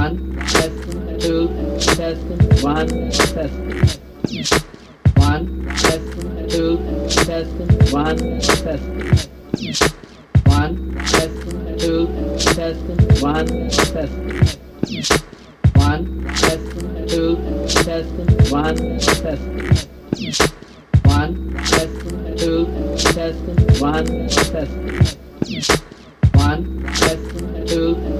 One, testing, two, testing, one, testing. One, testing, two, testing, one, testing. One, testing, two, testing, one, testing. One, testing, two, testing, one, testing. One, testing, two, testing, one, testing. One, testing, two,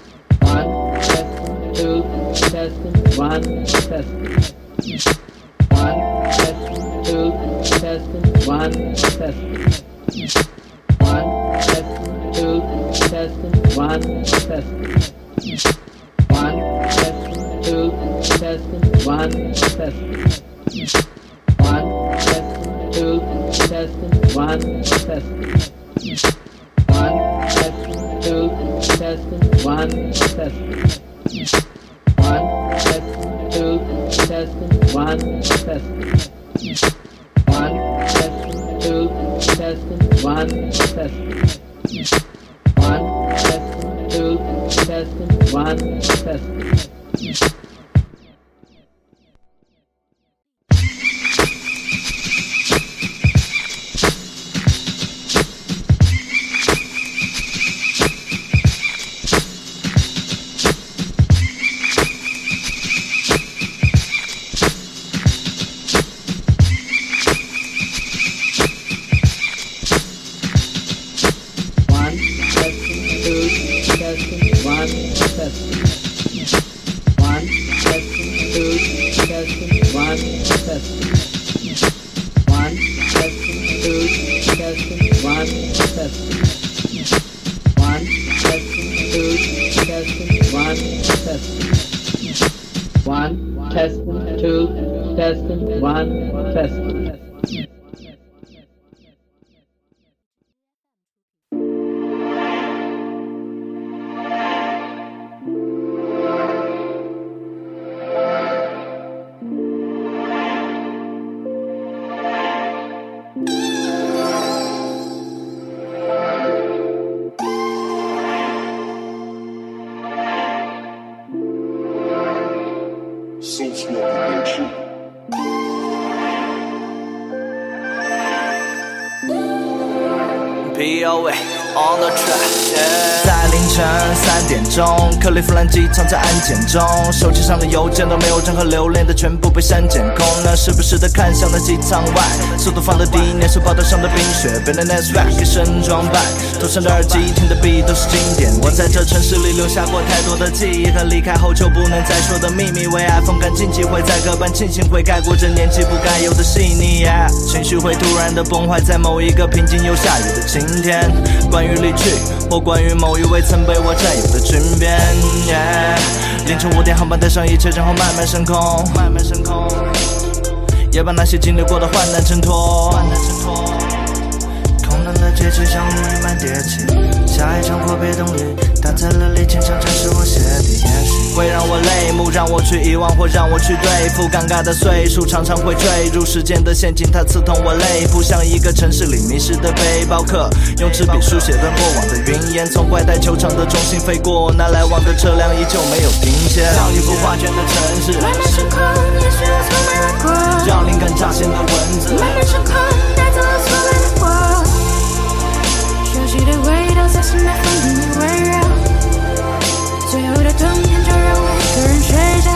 two, test, one, test. One, test, two, test, one, test. One, test, two, test, one, test. One, test, two, test, one, test. One, test, two, test, one, test. One, test, two, test, one, test. One test, two test, one test. One test, two test, one test. One test, two test, one test. One, testing, two, testing, one, testing. 机场在安检中，手机上的邮件都没有任何留恋的，全部被删减空。那时不时的看向那机舱外，速度放的低，年手报道上的冰雪，被那 Nest Rack 一身装扮，头上的耳机听的 beat 都是经典。我在这城市里留下过太多的记忆和离开后就不能再说的秘密，为爱风干禁忌会在各般庆幸会盖过这年纪不该有的细腻情绪会突然的崩坏在某一个平静又下雨的晴天。关于离去，或关于某一位曾被我占有的裙边，yeah, 凌晨五点航班带上一切，然后慢慢升空，慢慢升空，也把那些经历过的患难挣脱。患难挣脱的街区像乌云般叠起，下一场破别冬雨，打在了里牵强战是我写的，也许会让我泪目，让我去遗忘或让我去对付尴尬的岁数，常常会坠入时间的陷阱，它刺痛我肋部，像一个城市里迷失的背包客，用纸笔书写段过往的云烟，从外带球场的中心飞过，那来往的车辆依旧没有停歇，像一幅画卷的城市，慢慢升空，也许我从没来过。让灵感乍现的文字。慢慢升空，的味道在心内风里围绕。最后的冬天就让我一个人睡觉。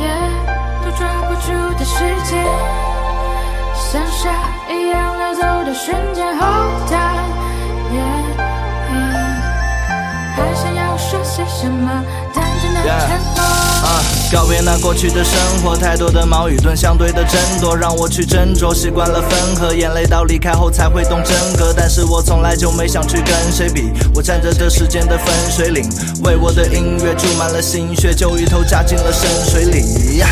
Yeah，都抓不住的时间，像沙一样溜走的瞬间。Hold on，Yeah，告别那过去的生活，太多的矛与盾相对的争夺，让我去斟酌。习惯了分合，眼泪到离开后才会懂真格。但是我从来就没想去跟谁比，我站在这时间的分水岭，为我的音乐注满了心血，就一头扎进了深水里。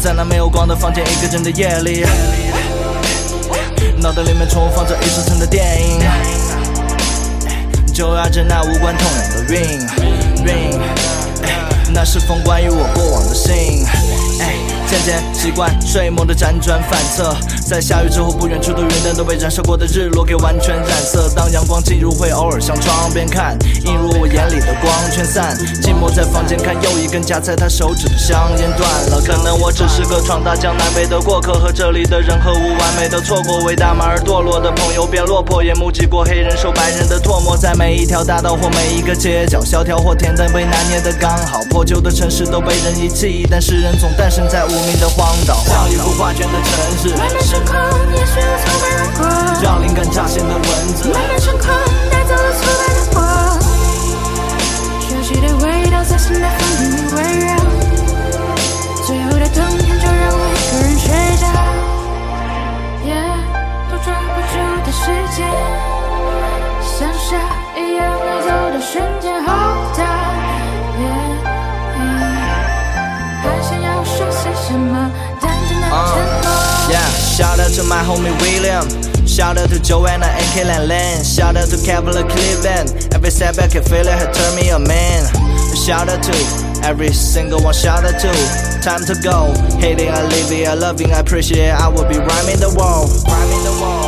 在那没有光的房间，一个人的夜里，脑袋里面重放着一层层的电影，就压着那无关痛痒的 ring ring，那是封关于我过往的信。渐渐习惯睡梦的辗转反侧，在下雨之后，不远处的云灯都被燃烧过的日落给完全染色。当阳光进入，会偶尔向窗边看，映入我眼里的光全散。寂寞在房间看又一根夹在他手指的香烟断了。可能我只是个闯大江南北的过客，和这里的人和物完美的错过。为大马而堕落的朋友变落魄，也目击过黑人受白人的唾沫。在每一条大道或每一个街角，萧条或恬淡被拿捏的刚好。破旧的城市都被人遗弃，但诗人总诞生在无名的荒岛，像一幅画卷的城市。漫漫长空，也许我从未来过。让灵感乍现的文字。漫漫长空，带走了挫败的我。熟悉的味道在心内风里围绕。最后的冬天，就让我一个人睡着。Yeah，都抓不住的时间，像沙一样溜走的瞬间，好大。Out to my homie William. Shout out to Joanna and Kaylin Lane. Shout out to Kevlar Cleveland. Every can feel it had turned me a man. Shout out to every single one. Shout out to time to go. Hating, I leave it. I love loving, I appreciate. I will be rhyming the wall. Rhyming the wall.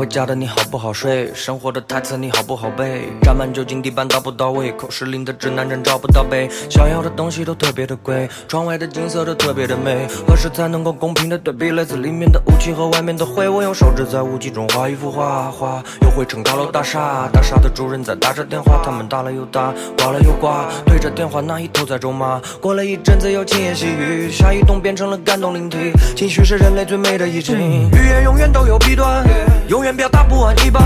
回家的你好不好睡？生活的台词你好不好背？沾满酒精地板到不到位？口是零的指南针找不到北。想要的东西都特别的贵，窗外的景色都特别的美。何时才能够公平的对比来自里面的雾气和外面的灰？我用手指在雾气中画一幅画，画又绘成高楼大厦。大厦的主人在打着电话，他们打了又打，挂了又挂，对着电话那一头在咒骂。过了一阵子又轻言细语，下一动变成了感动灵体。情绪是人类最美的意境，语言永远都有弊端，永远表达不完一半。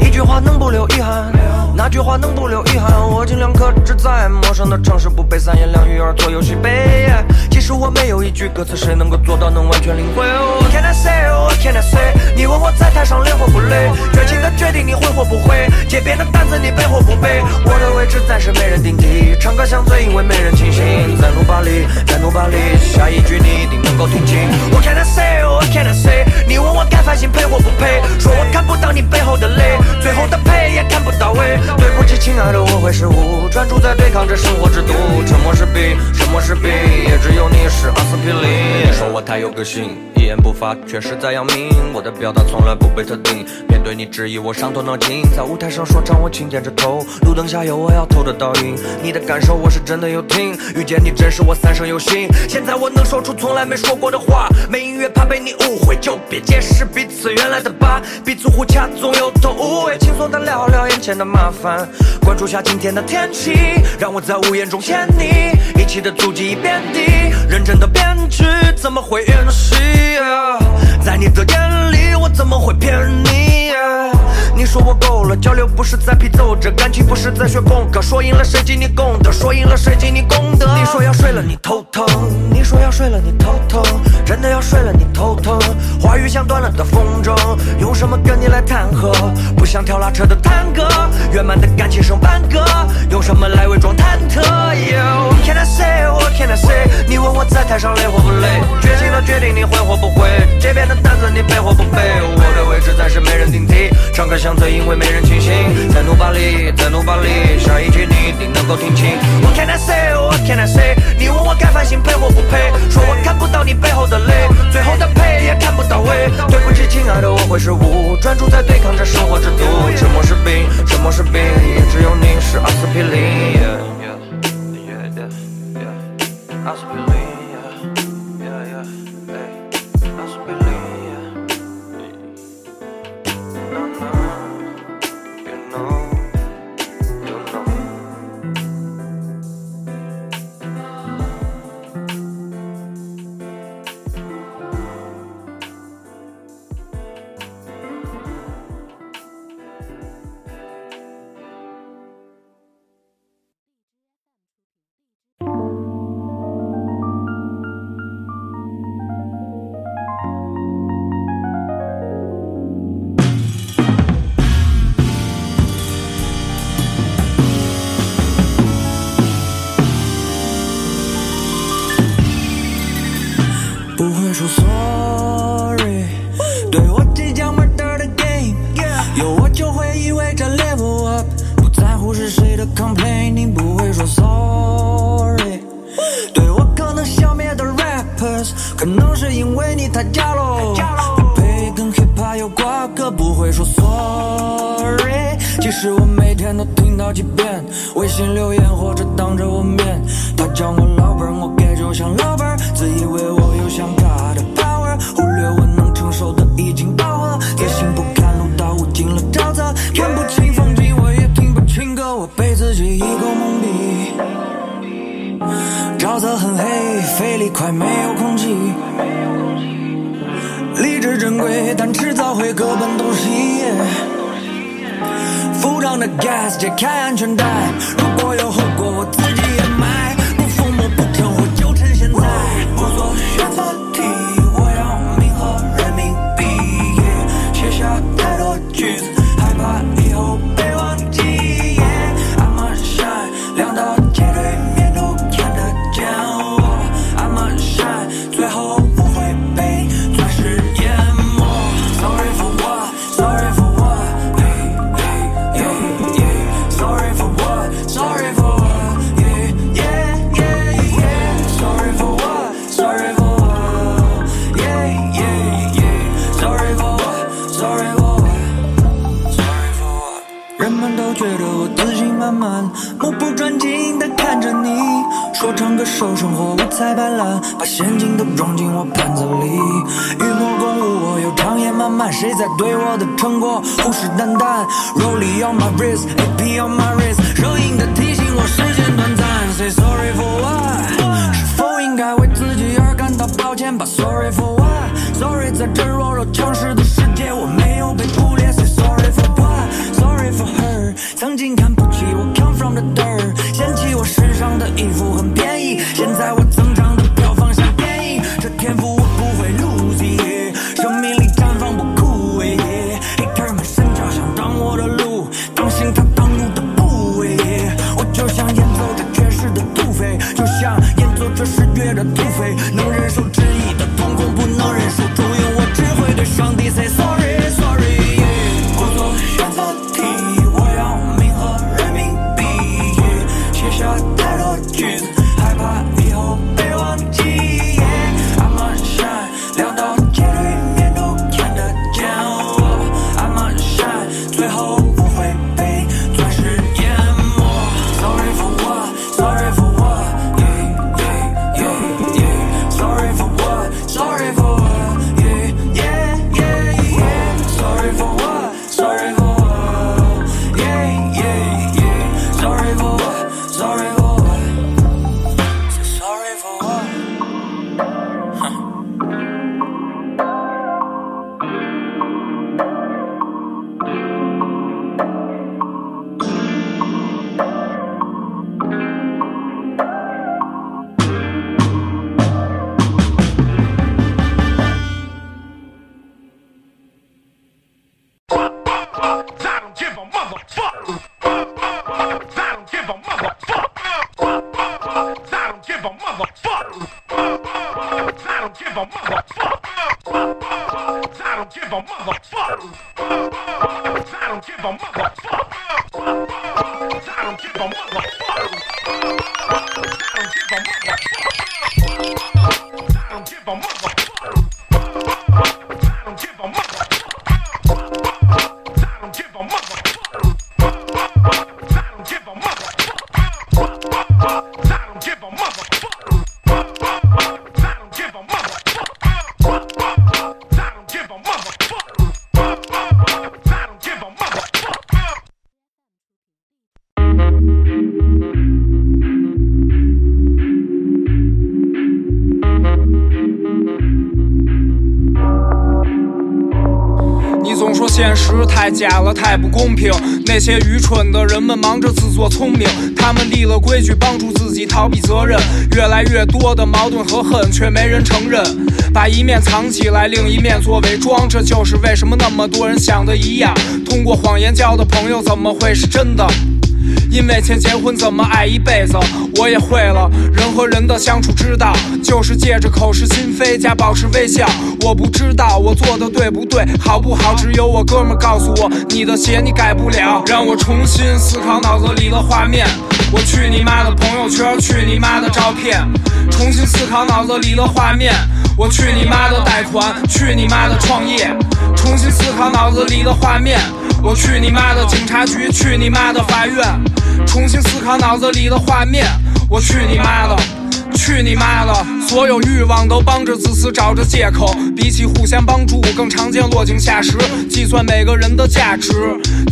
一句话能不留遗憾？那句话能不留遗憾？我尽量克制在陌生的城市，不被三言两语而左右西北。其实我没有一句歌词，谁能够做到能完全领会？What can I say? What can I say? 你问我在台上累或不累？绝情的决定你会或不会？街边的担子你背或不背？我的位置暂时没人顶替，唱歌像醉，因为没人清醒。在努把力，再努把力，下一句你一定能够听清。What can I say? What can I say? 你问我该反省配或不配？说我看不到你背后的泪，最后的配也看不到位。对不起，亲爱的，我会失误，专注在对抗着生活之毒。沉默是病，沉默是病，也只有你是阿司匹林。你说我太有个性，一言不发，却是在要命。我的表达从来不被特定，面对你质疑，我伤透脑筋。在舞台上说唱，我轻点着头，路灯下有我要投的倒影。你的感受，我是真的有听，遇见你真是我三生有幸。现在我能说出从来没说过的话，没音乐怕被你误会，就别解释彼此原来的疤，彼此互掐总有头无尾，轻松的聊聊眼前的麻烦，关注下今天的天气，让我在屋檐中牵你，一起的足迹已遍地，认真的编剧怎么会演戏？在你的眼里，我怎么会骗你？你说我够了，交流不是在批奏着，感情不是在学功课，说赢了谁记你功德，说赢了谁记你功德。你说要睡了你头疼，你说要睡了你头疼，真的要睡了你头疼。话语像断了的风筝，用什么跟你来谈和？不想跳拉扯的探戈，圆满的感情剩半个，用什么来伪装忐忑？Yo, What can I say? What can I say? 你问我在台上累或不累？绝情的决定你会或不会？这边的担子你背或不背？我的位置暂时没人顶替，唱歌像醉，因为没人清醒。在努巴里，在努巴里，下一句你一定能够听清。What can I say? What can I say? 你问我该反省配或不配？说我看不到你背后的泪，最后的配也看不到位。对不起，亲爱的，我会失专注在对抗着生活之毒。沉默是病，沉默是病，也只有你是阿司匹林。阿司匹林。信留言或者当着我面，他叫我老板儿，我给就像老板儿，自以为我有像他的 power，忽略我能承受的已经饱和，自信不堪路到无尽了沼泽，看不清风景，我也听不清歌，我被自己一口蒙蔽。沼泽很黑，肺里快没有空气。理智珍贵，但迟早会各奔东西。浮张的 gas，解开安全带。如果有手生活五彩斑斓，把现金都装进我盘子里。与我共舞，我有长夜漫漫，谁在对我的成果虎视眈眈？Rollie on my wrist，AP on my wrist，热映的提醒我时间短暂。Say sorry for what？是否应该为自己而感到抱歉吧？Sorry for what？Sorry，在这弱肉强食的世界，我没有被忽略。Say sorry for what？Sorry for her，曾经看上帝 yeah yeah。Sorry for 现实太假了，太不公平。那些愚蠢的人们忙着自作聪明，他们立了规矩，帮助自己逃避责任。越来越多的矛盾和恨，却没人承认。把一面藏起来，另一面做伪装，这就是为什么那么多人想的一样。通过谎言交的朋友，怎么会是真的？因为钱结婚怎么爱一辈子，我也会了。人和人的相处之道，就是借着口是心非加保持微笑。我不知道我做的对不对，好不好，只有我哥们告诉我。你的鞋你改不了，让我重新思考脑子里的画面。我去你妈的朋友圈，去你妈的照片，重新思考脑子里的画面。我去你妈的贷款，去你妈的创业，重新思考脑子里的画面。我去你妈的警察局，去你妈的法院，重新思考脑子里的画面。我去你妈的！去你妈的！所有欲望都帮着自私找着借口，比起互相帮助，更常见落井下石，计算每个人的价值，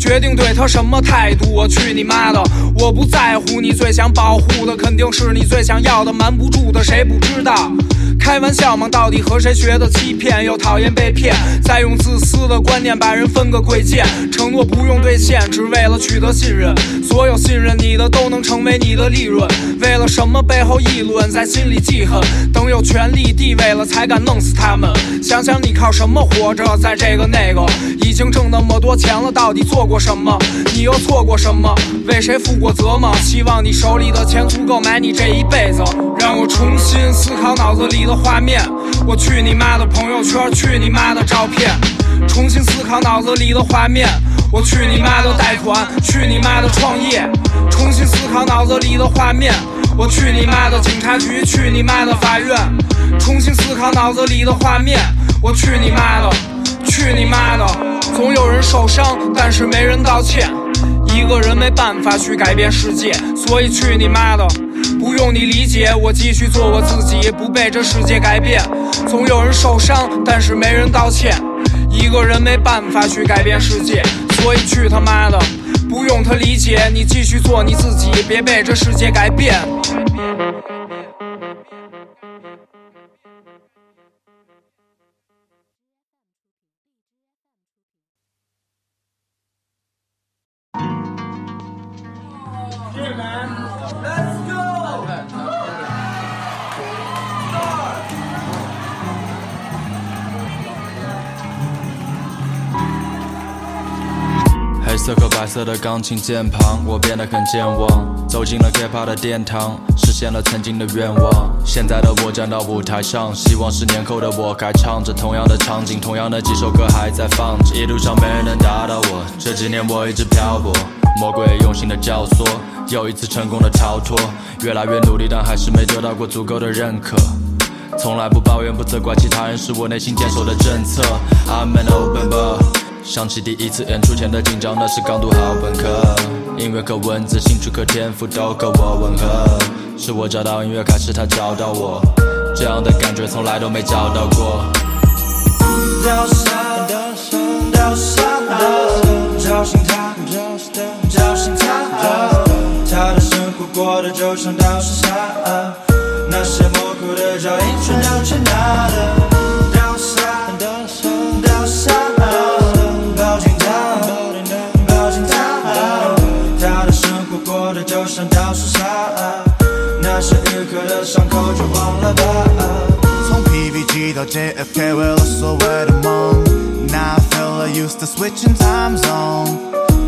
决定对他什么态度。我去你妈的！我不在乎你最想保护的，肯定是你最想要的，瞒不住的，谁不知道？开玩笑吗？到底和谁学的欺骗？又讨厌被骗，再用自私的观念把人分个贵贱。承诺不用兑现，只为了取得信任。所有信任你的都能成为你的利润。为了什么背后议论，在心里记恨。等有权利地位了，才敢弄死他们。想想你靠什么活着？在这个那个，已经挣那么多钱了，到底做过什么？你又错过什么？为谁负过责吗？希望你手里的钱足够买你这一辈子。让我重新思考脑子里的画面。我去你妈的朋友圈，去你妈的照片，重新思考脑子里的画面。我去你妈的贷款，去你妈的创业，重新思考脑子里的画面。我去你妈的警察局，去你妈的法院，重新思考脑子里的画面。我去你妈的，去你妈的！总有人受伤，但是没人道歉。一个人没办法去改变世界，所以去你妈的！不用你理解，我继续做我自己，不被这世界改变。总有人受伤，但是没人道歉。一个人没办法去改变世界，所以去他妈的！你继续做你自己，别被这世界改变。白色的钢琴键盘，我变得很健忘，走进了 hiphop 的殿堂，实现了曾经的愿望。现在的我站到舞台上，希望十年后的我还唱着同样的场景，同样的几首歌还在放着。一路上没人能打倒我，这几年我一直漂泊，魔鬼用心的教唆，又一次成功的逃脱，越来越努力，但还是没得到过足够的认可。从来不抱怨，不责怪其他人，是我内心坚守的政策。I'm an open book。想起第一次演出前的紧张，那是刚读好本科，音乐和文字、兴趣和天赋都和我吻合。是我找到音乐，还是他找到我？这样的感觉从来都没找到过。岛上，岛上，岛上的，找寻他，找寻他，他的生活过得就像岛上沙，那些模糊的脚印全都去哪了？从 PVG 到 JFK，为了所谓的梦。Now I feel I used to switch in time zone。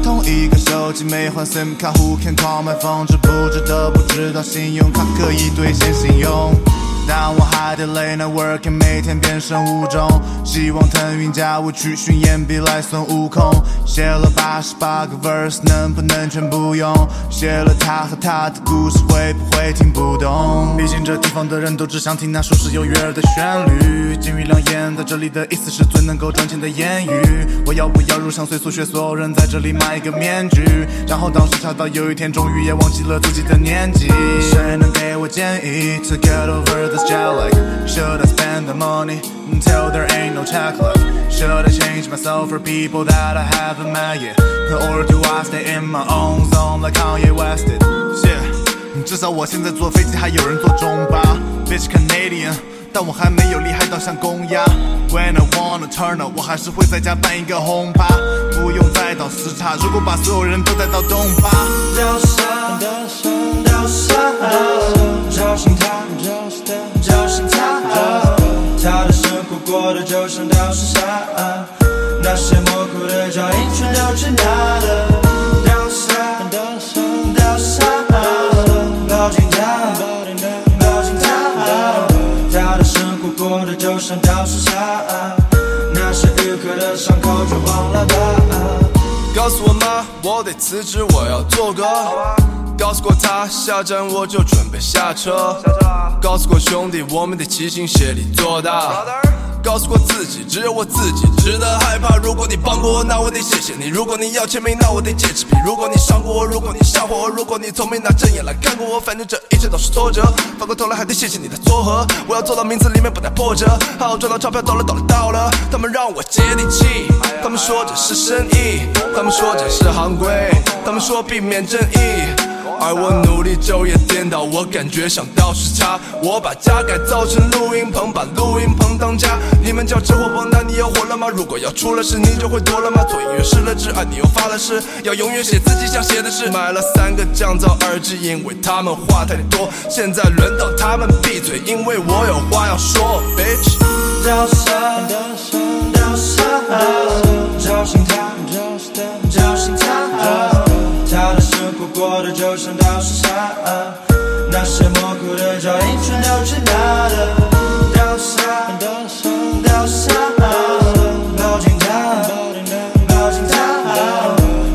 同一个手机没换 SIM 卡，Who can call my phone？值不值得不知道，信用卡可以兑现信用。但我还得 late night working，每天变身物种。希望腾云驾雾去巡演，比来孙悟空。写了八十八个 verse，能不能全部用？写了他和他的故事，会不会听不懂？毕竟这地方的人都只想听那舒适又悦耳的旋律。金玉良言，在这里的意思是最能够赚钱的言语。我要不要入乡随俗学所有人在这里买一个面具？然后当时恰到有一天，终于也忘记了自己的年纪。谁能给我建议？To get over the this jet lag Should I spend the money until there ain't no check left? Should I change myself for people that I haven't met yet? Or do I stay in my own zone like Kanye West did? Yeah, 至少我现在坐飞机还有人坐中巴，Bitch Canadian。 但我还没有厉害到像公鸭。When I wanna turn up，我还是会在家办一个轰趴，不用再倒时差。如果把所有人都带到东巴，岛上，岛上，岛上，找寻他，找寻他，他的生活过得就像岛上沙，那些模糊的脚印全都去哪了？过的就像雕塑下，那些愈合的伤口就忘了吧。告诉我妈，我得辞职，我要做歌。告诉过他，下站我就准备下车。告诉过兄弟，我们得齐心协力做大。告诉过自己，只有我自己值得害怕。如果你帮过我，那我得谢谢你；如果你要签名，那我得借支笔；如果你伤过我，如果你吓唬我，如果你从没拿正眼来看过我，反正这一切都是挫折。反过头来还得谢谢你的撮合，我要做到名字里面不带破折，好好赚到钞票，到了到了到了，他们让我接地气，他们说这是生意，他们说这是行规，他们说避免争议。而我努力昼夜颠倒，我感觉像倒时差。我把家改造成录音棚，把录音棚当家。你们叫吃货帮，那你要活了吗？如果要出了事，你就会多了吗？做音乐失了智，爱你又发了誓，要永远写自己想写的事。买了三个降噪耳机，因为他们话太多。现在轮到他们闭嘴，因为我有话要说，bitch。倒山，倒山，找心他，找心他，他的生生活过得就像倒沙，那些模糊的脚印全都是他的。倒山，倒山，抱紧他，抱紧他，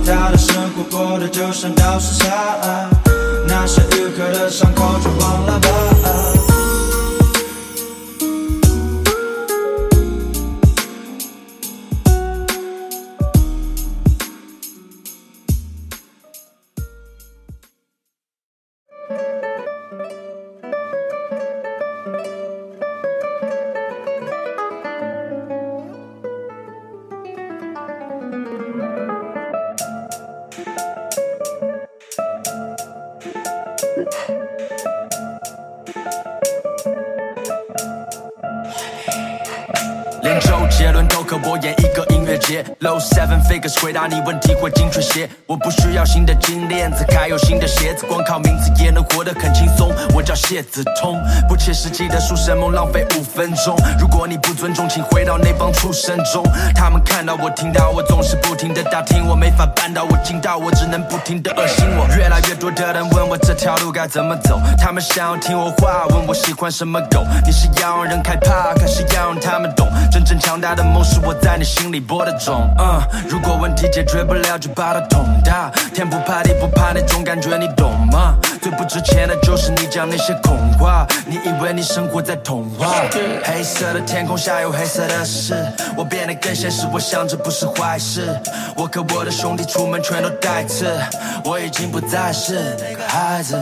他的生活过得就像倒沙，那些周杰伦都可我演一个音乐节，Low Seven Figures 回答你问题会精确些。我不需要新的金链子，还有新的鞋子，光靠名字也能活得很轻松。我叫谢子通，不切实际的书生梦浪费五分钟。如果你不尊重，请回到那帮畜生中。他们看到我，听到我，总是不停的打听，我没法办到，我听到我只能不停的恶心我。越来越多的人问我这条路该怎么走，他们想要听我话，问我喜欢什么狗。你是要让人害怕，还是要让他们懂？真正强大的梦是我在你心里播的种。嗯，如果问题解决不了，就把它捅大。天不怕地不怕那种感觉，你懂吗？最不值钱的就是你讲那些空话，你以为你生活在童话？黑色的天空下有黑色的事，我变得更现实，我想这不是坏事。我和我的兄弟出门全都带刺，我已经不再是那个孩子。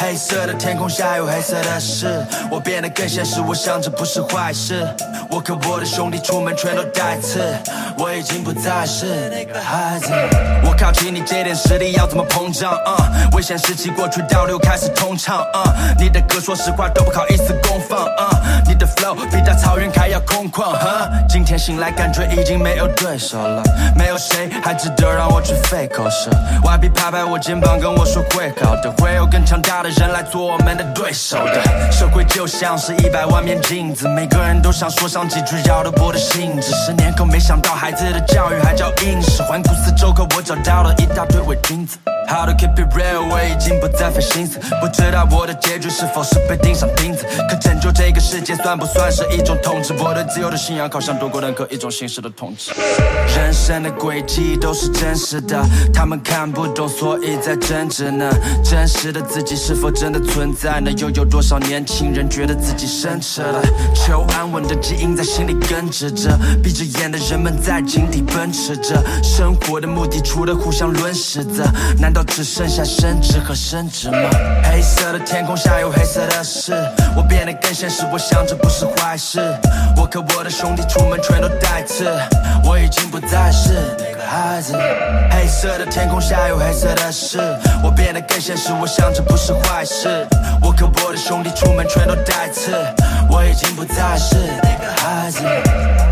黑色的天空下有黑色的事，我变得更现实，我想这不是坏事。我跟我的兄弟出门全都带刺，我已经不再是那个孩子。我靠近你这点实力要怎么膨胀？危险时期过去倒流开始通畅。啊、你的歌说实话都不好意思公放。啊、你的 flow 比大草原还要空旷。哈，今天醒来感觉已经没有对手了，没有谁还值得让我去费口舌。YB 拍拍我肩膀跟我说会好的，会有更强大的人来做我们的对手的。社会就像是一百万面镜子，每个人都想说上几句绕了我的兴致。十年后没想到孩子的教育还叫应试，环顾四周，可我找到了一大堆伪君子。How to keep it real，我已经不再费心思，不知道我的结局是否是被钉上钉子。可拯救这个世界算不算是一种统治？我对自由的信仰好像多过任何一种形式的统治。人生的轨迹都是真实的，他们看不懂，所以在争执呢。真实的自己是否真的存在呢？又有多少年轻人觉得自己深沉了？求安稳的基因在心里根植着，闭着眼的人们在井底奔驰着。生活的目的除了互相轮蚀着，难道只剩下升职和升职吗？黑色的天空下有黑色的事，我变得更现实，我想这不是坏事。我和我的兄弟出门全都带刺，我已经不再是那个孩子。黑色的天空下有黑色的事，我变得更现实，我想这不是坏坏事。我和我的兄弟出门全都带刺，我已经不再是那个孩子。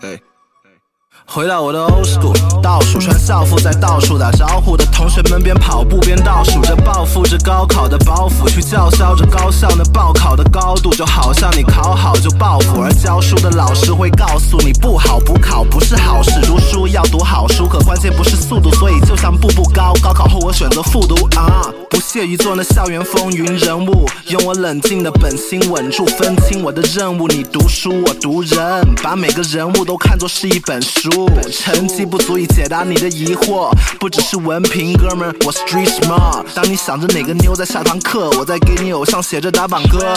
Hey. 回到我的 old school，倒数穿校服在倒数打招呼的同学们边跑步边倒数着报复着高考的包袱，去叫嚣着高校那报考的高度，就好像你考好就报复，而教书的老师会告诉你不好补考不是好事，读书要读好书，可关键不是速度，所以就像步步高，高考后我选择复读啊，不屑于做那校园风云人物，用我冷静的本心稳住，分清我的任务，你读书我读人，把每个人物都看作是一本书，成绩不足以解答你的疑惑，不只是文凭，哥们我 street smart。当你想着哪个妞在下堂课，我在给你偶像写着打榜歌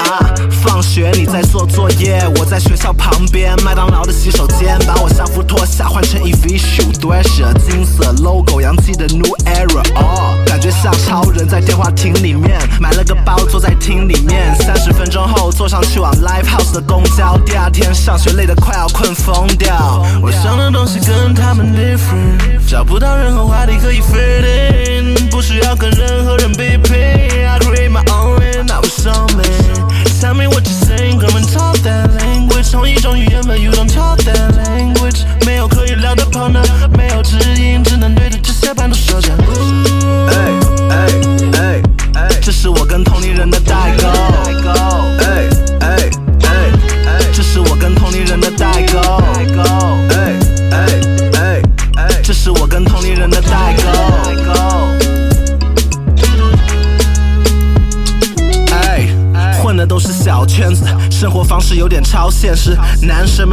啊，放学你在做作业，我在学校旁边麦当劳的洗手间，把我校服脱下换成 Evisu 短舍金色 logo 洋气的 New Era，哦，感觉像超人在电话亭里面买了个包坐在厅里面，三十分钟后坐上去往 Live House 的公交，第二天上学累得快要困疯掉。我想的东西跟他们 different，找不到任何话题可以 fit in，不需要跟任何人比拼。I create my own lane，那不上面。Tell me what you think。哥们 talk that language，同一种语言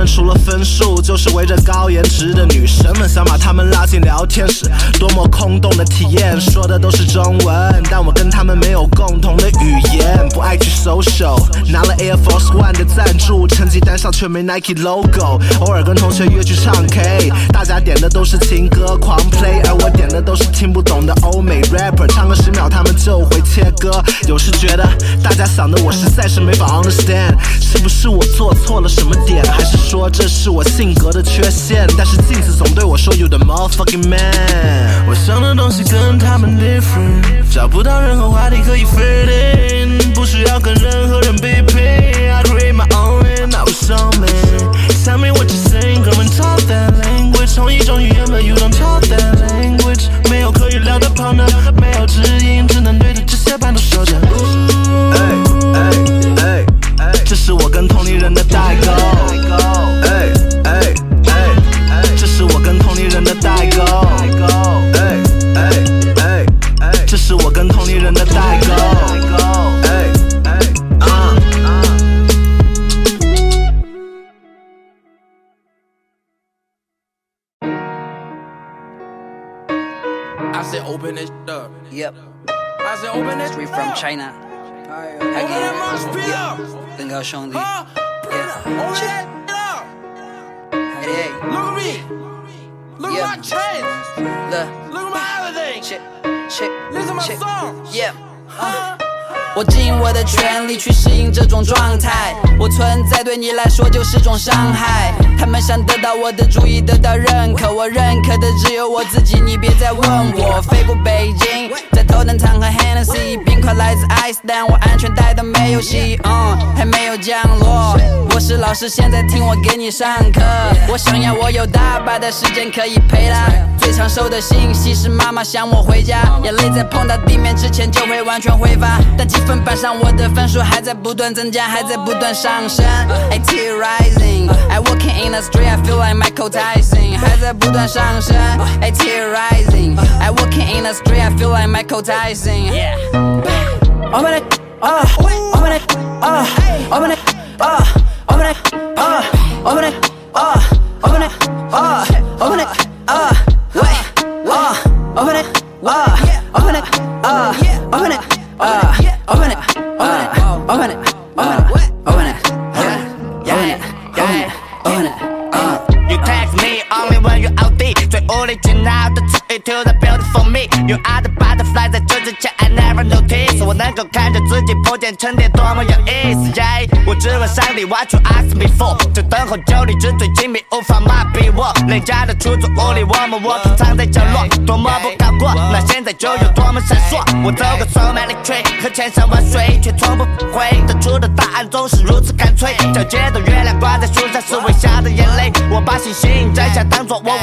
Diamond 除了分数，就是围着高颜值的女生们，想把她们拉进聊天室。多么空洞的体验，说的都是中文，但我跟他们没有共同的语言，不爱去 social。拿了 Air Force One 的赞助，成绩单上却没 Nike logo。偶尔跟同学约去唱 K，大家点的都是情歌狂 play，而我点的都是听不懂的欧美 rapper，唱个十秒他们就会切歌。有时觉得大家想的我实在是没法 understand，是不是我做错了什么点，还是说这是我性格的缺陷？但是镜子总对我说 You the motherfucking man。我想的东西跟他们 different，找不到任何话题可以 fit in，不需要跟任何人比拼。I create my own lane，那不上面。兄弟 Yeah. Open that up. Hey, Look at me. Look Yeah. at my chain. look, Look at my everything. check, check, Listen to my check. song. Yeah. Huh? 我尽我的全力去适应这种状态，我存在对你来说就是种伤害。他们想得到我的注意，得到认可，我认可的只有我自己。你别再问我，飞过北京，在头等舱和 Hennessy，冰块来自 Ice，但我安全带都没有系，嗯，还没有降落。我是老师，现在听我给你上课。我想要我有大把的时间可以陪他。最常收的信息是妈妈想我回家，眼泪在碰到地面之前就会完全挥发。但今分班上我的分数还在不断增加，还在不断上升。I rising, I walking in the street, I feel like Michael Tyson，还在不断上升。I keep rising, I walking in the street, I feel like Michael Tyson。我们来，啊，我们来，啊，我们来，啊，我们来，啊，我们来，啊，我们来，啊，我们来，啊，喂，啊，我们来，啊，我们来，啊，我们来，啊。open it, open it, open it, open it, open it, open it, open it, open it. You text me only when you out there, 最无理取闹的。Into the beautiful me。You are the butterfly，在这之前 I never notice，我能够看着自己破茧成蝶，多么有意思。Yeah，我只问上帝，What you ask me for？就等候就你纸醉金迷，无法麻痹我。廉价的出租屋里，我们我平藏在角落，多么不高过，那现在就有多么闪烁。我走过 so many trees 和千山万水，却从不复回，得出的答案总是如此干脆。皎洁的月亮挂在树上，是微笑的眼泪。我把星星摘下，当作我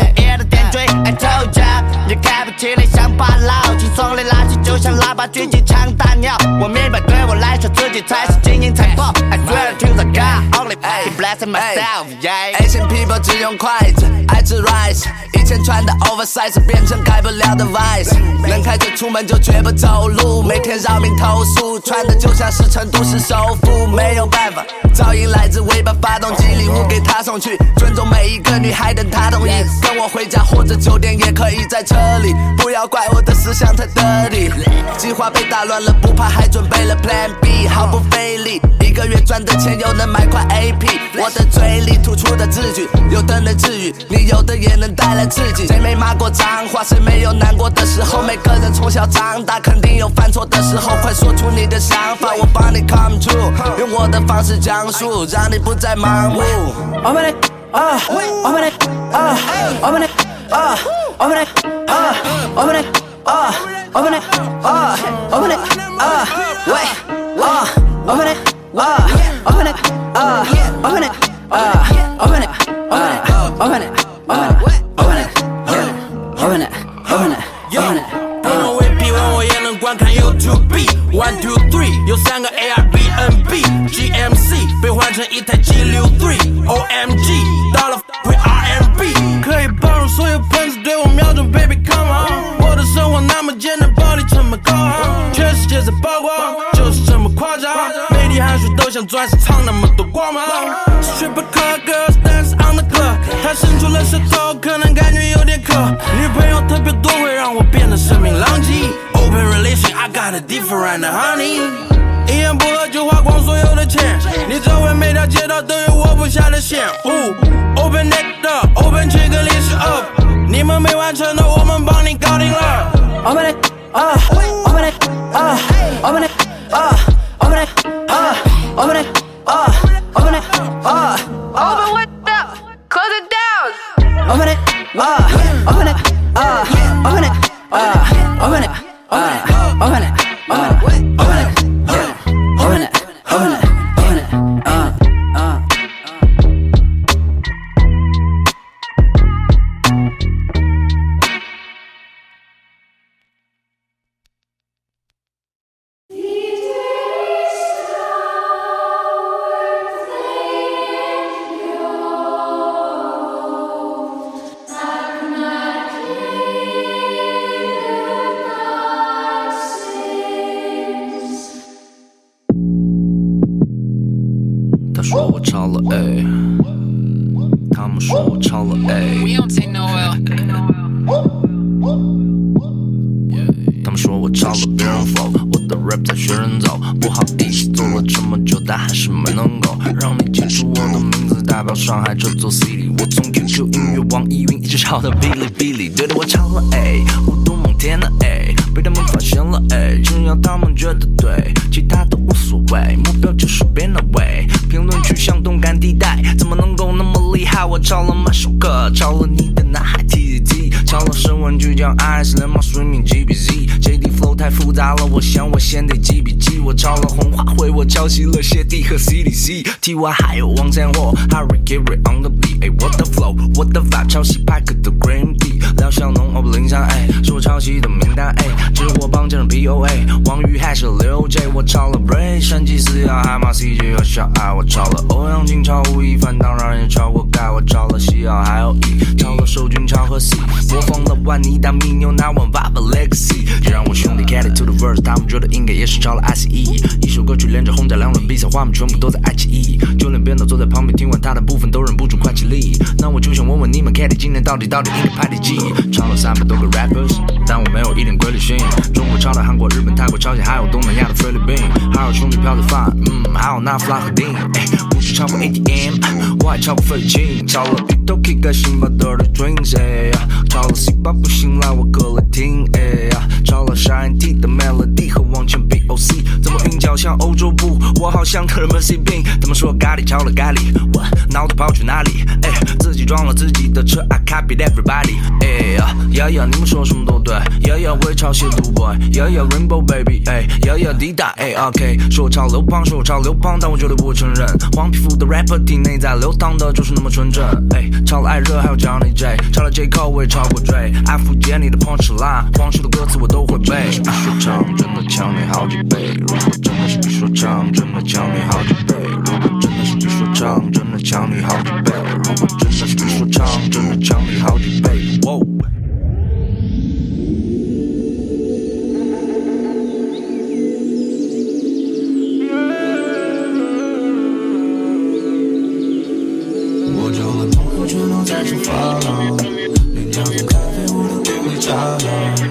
就像喇叭举起枪打鸟。我明白，对我来说自己才是金银财宝。I swear to the God, only blessing myself. Yeah. Asian people 只用筷子，爱吃 rice。以前穿的 oversize 变成改不了的 vice。能开车出门就绝不走路，每天扰民投诉，穿的就像是成都市首富。没有办法，噪音来自尾巴发动机，礼物给他送去，尊重每一个女孩，等她同意。跟我回家或者酒店也可以在车里，不要怪我的思想太 dirty。计划被打乱了，不怕，还准备了 Plan B，毫不费力。一个月赚的钱又能买块 AP，我的嘴里吐出的字句，有的能治愈，你有的也能带来谁没骂过脏话？谁没有难过的时候？每个人从小长大，肯定有犯错的时候。快说出你的想法，我帮你 come true。用我的方式讲述，让你不再盲目。Open it up。Open it up。Open it up。Open it up。Open it up。Open it up。Open it up。Open it up。Open it up。It up。It up。CDC，T Y 还有王千霍，Harry Gary on the beat，哎，我的 flow，我的 vibe 抄袭派克的 Green D，廖小农 o 零三 A，是我抄袭的名单 A，只是我帮见了 P O A，王宇还是刘 J，我抄了 Bray，山鸡四要海马 CJ 和小爱，我抄了欧阳靖抄吴亦凡，当然也抄过盖，我抄了西奥还有 E，抄了守军超和 C，模仿了万妮达米牛拿碗 Viva Legacy，就让我兄弟 get it to the verse，他们觉得应该也是抄了 ICE，一首歌曲连着轰炸两轮比赛，画面全部都在爱奇艺，就连编导坐在旁边听完他的部分都忍不住快起立，那我就想问问你们 Kitty 今年到底到底应该排第几？抄了三百多个 rappers，但我没有一点规律性，中国抄的韩国、日本、泰国、朝鲜，还有东南亚的菲律宾，还有兄弟嫖的饭，嗯，还有那弗拉和丁，哎，不是超过 ATM，我还超过费劲，超了芋头 K 个星巴克的 drinks，哎呀，超了 C 八不行来我歌来听，哎呀，超了 Shine T 的 melody 和往前 BOC，怎么韵脚像欧洲步，我好像特 Mercy Pink，他们说咖喱超了咖喱，我脑子跑去哪里？哎，自己撞了自己的车，I copied everybody，哎呀，呀呀，你们说什么都对，呀呀，我也抄袭 Do Boy，呀呀，Rainbow Baby，哎，呀呀，滴答，哎，OK，说我超流氓，说我超流氓，但我绝对不承认，黄皮肤的 rapper 体内在流淌的就是那么纯正，哎，超了艾热还有 Johnny J，超了 J Cole 我也超过 Dre，爱复健你的 punch line，黄色的歌词我都会背，比说唱真的强你好几倍，如果真的是比说唱真的强你好几倍，如果说唱真的强你好几倍，如果真的是说唱真的强你好几倍，我酒了浓厚全都在这发廊，连两杯咖啡我都给回家了。